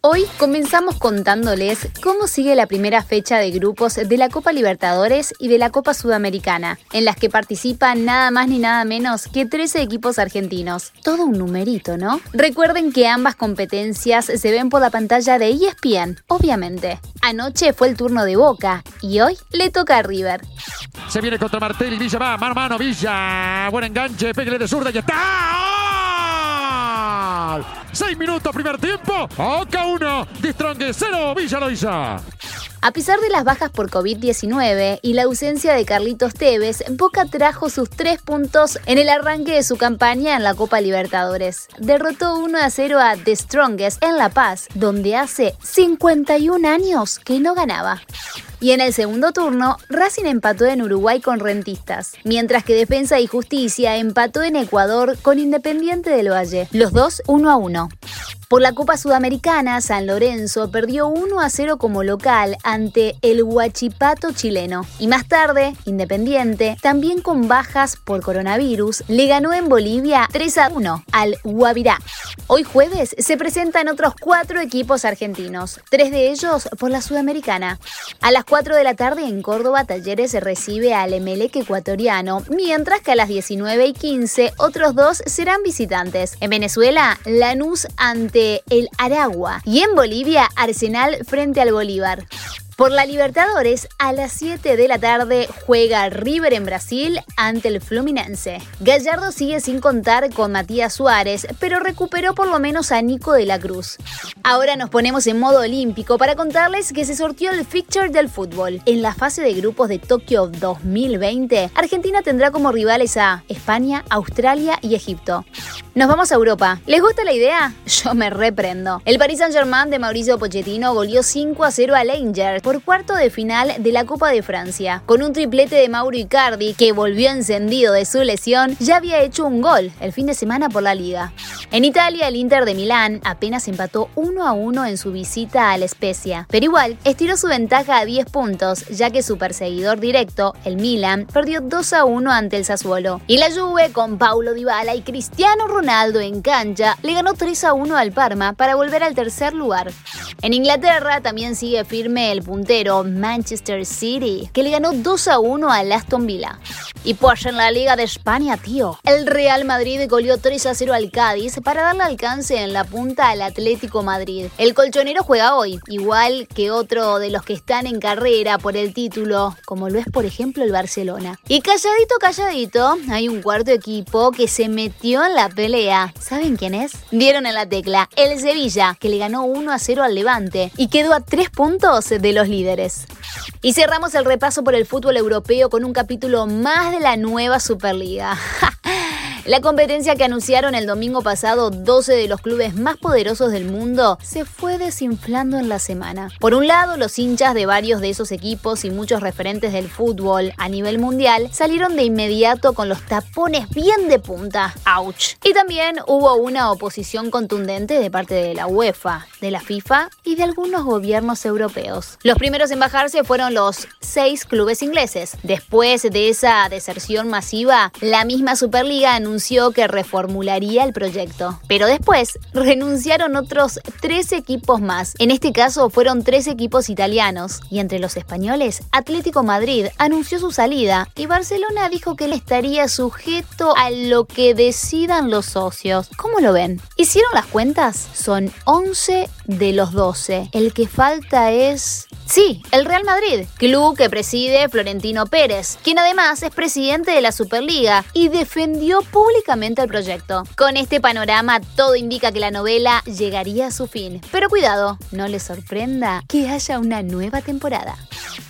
Hoy comenzamos contándoles cómo sigue la primera fecha de grupos de la Copa Libertadores y de la Copa Sudamericana, en las que participan nada más ni nada menos que 13 equipos argentinos. Todo un numerito, ¿no? Recuerden que ambas competencias se ven por la pantalla de ESPN, obviamente. Anoche fue el turno de Boca y hoy le toca a River. Se viene contra Martelli, Villa va, mano a mano, Villa. Buen enganche, pégale de zurda y está. Seis minutos, primer tiempo. Oca 1, Distrongue 0, Villa. A pesar de las bajas por COVID-19 y la ausencia de Carlitos Tevez, Boca trajo sus tres puntos en el arranque de su campaña en la Copa Libertadores. Derrotó 1 a 0 a The Strongest en La Paz, donde hace 51 años que no ganaba. Y en el segundo turno, Racing empató en Uruguay con Rentistas, mientras que Defensa y Justicia empató en Ecuador con Independiente del Valle, los dos 1 a 1. Por la Copa Sudamericana, San Lorenzo perdió 1 a 0 como local ante el Huachipato chileno. Y más tarde, Independiente, también con bajas por coronavirus, le ganó en Bolivia 3 a 1 al Guavirá. Hoy jueves se presentan otros cuatro equipos argentinos, tres de ellos por la Sudamericana. A las 4 de la tarde en Córdoba, Talleres recibe al Emelec ecuatoriano, mientras que a las 19 y 15 otros dos serán visitantes. En Venezuela, Lanús ante el Aragua y en Bolivia, Arsenal frente al Bolívar. Por la Libertadores, a las 7 de la tarde juega River en Brasil ante el Fluminense. Gallardo sigue sin contar con Matías Suárez, pero recuperó por lo menos a Nico de la Cruz. Ahora nos ponemos en modo olímpico para contarles que se sortió el fixture del fútbol. En la fase de grupos de Tokio 2020, Argentina tendrá como rivales a España, Australia y Egipto. Nos vamos a Europa. ¿Les gusta la idea? Yo me reprendo. El Paris Saint-Germain de Mauricio Pochettino goleó 5 a 0 al Angers por cuarto de final de la Copa de Francia. Con un triplete de Mauro Icardi, que volvió encendido de su lesión, ya había hecho un gol el fin de semana por la liga. En Italia, el Inter de Milán apenas empató 1 a 1 en su visita a la Spezia, pero igual estiró su ventaja a 10 puntos, ya que su perseguidor directo, el Milan, perdió 2 a 1 ante el Sassuolo. Y la Juve, con Paulo Dybala y Cristiano Ronaldo, Ronaldo en cancha le ganó 3 a 1 al Parma para volver al tercer lugar. En Inglaterra también sigue firme el puntero Manchester City, que le ganó 2 a 1 al Aston Villa. Y pues en la Liga de España, tío, el Real Madrid goleó 3 a 0 al Cádiz para darle alcance en la punta al Atlético Madrid. El colchonero juega hoy, igual que otro de los que están en carrera por el título, como lo es por ejemplo el Barcelona. Y calladito, calladito, hay un cuarto equipo que se metió en la pelea ¿Saben quién es? Dieron en la tecla, el Sevilla, que le ganó 1 a 0 al Levante y quedó a 3 puntos de los líderes. Y cerramos el repaso por el fútbol europeo con un capítulo más de la nueva Superliga. La competencia que anunciaron el domingo pasado 12 de los clubes más poderosos del mundo se fue desinflando en la semana. Por un lado, los hinchas de varios de esos equipos y muchos referentes del fútbol a nivel mundial salieron de inmediato con los tapones bien de punta. ¡Auch! Y también hubo una oposición contundente de parte de la UEFA, de la FIFA y de algunos gobiernos europeos. Los primeros en bajarse fueron los seis clubes ingleses. Después de esa deserción masiva, la misma Superliga anunció que reformularía el proyecto. Pero después renunciaron otros tres equipos más. En este caso fueron tres equipos italianos. Y entre los españoles, Atlético Madrid anunció su salida y Barcelona dijo que él estaría sujeto a lo que decidan los socios. ¿Cómo lo ven? ¿Hicieron las cuentas? Son 11 de los 12. El que falta es Sí, el Real Madrid, club que preside Florentino Pérez, quien además es presidente de la Superliga y defendió públicamente el proyecto. Con este panorama, todo indica que la novela llegaría a su fin. Pero cuidado, no les sorprenda que haya una nueva temporada.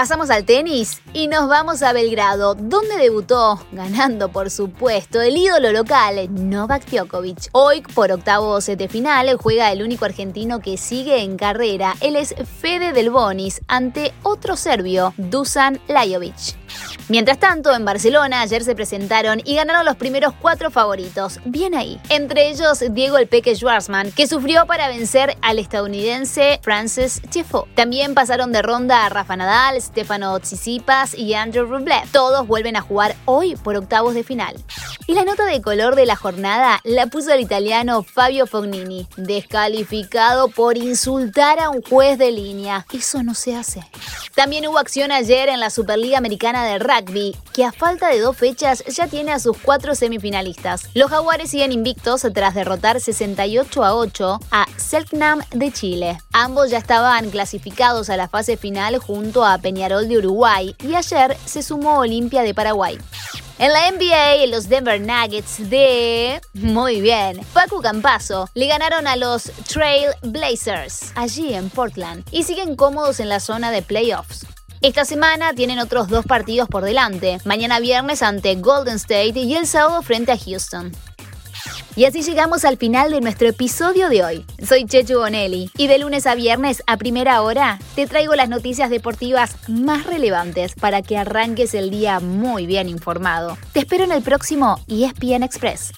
Pasamos al tenis y nos vamos a Belgrado, donde debutó, ganando por supuesto, el ídolo local Novak Djokovic. Hoy, por octavos de final, juega el único argentino que sigue en carrera. Él es Fede Del Bonis ante otro serbio, Dusan Lajovic. Mientras tanto, en Barcelona ayer se presentaron y ganaron los primeros cuatro favoritos. Bien ahí. Entre ellos, Diego el Peque Schwarzman, que sufrió para vencer al estadounidense Francis Tiafoe. También pasaron de ronda a Rafa Nadal, Stefano Tsitsipas y Andrew Rublev. Todos vuelven a jugar hoy por octavos de final. Y la nota de color de la jornada la puso el italiano Fabio Fognini, descalificado por insultar a un juez de línea. Eso no se hace. También hubo acción ayer en la Superliga Americana de Rugby, que a falta de dos fechas ya tiene a sus cuatro semifinalistas. Los jaguares siguen invictos tras derrotar 68 a 8 a Selknam de Chile. Ambos ya estaban clasificados a la fase final junto a Peñarol de Uruguay y ayer se sumó Olimpia de Paraguay. En la NBA, los Denver Nuggets de... Muy bien. Paco Campazo le ganaron a los Trail Blazers allí en Portland y siguen cómodos en la zona de playoffs. Esta semana tienen otros dos partidos por delante, mañana viernes ante Golden State y el sábado frente a Houston. Y así llegamos al final de nuestro episodio de hoy. Soy Chechu Bonelli y de lunes a viernes a primera hora te traigo las noticias deportivas más relevantes para que arranques el día muy bien informado. Te espero en el próximo ESPN Express.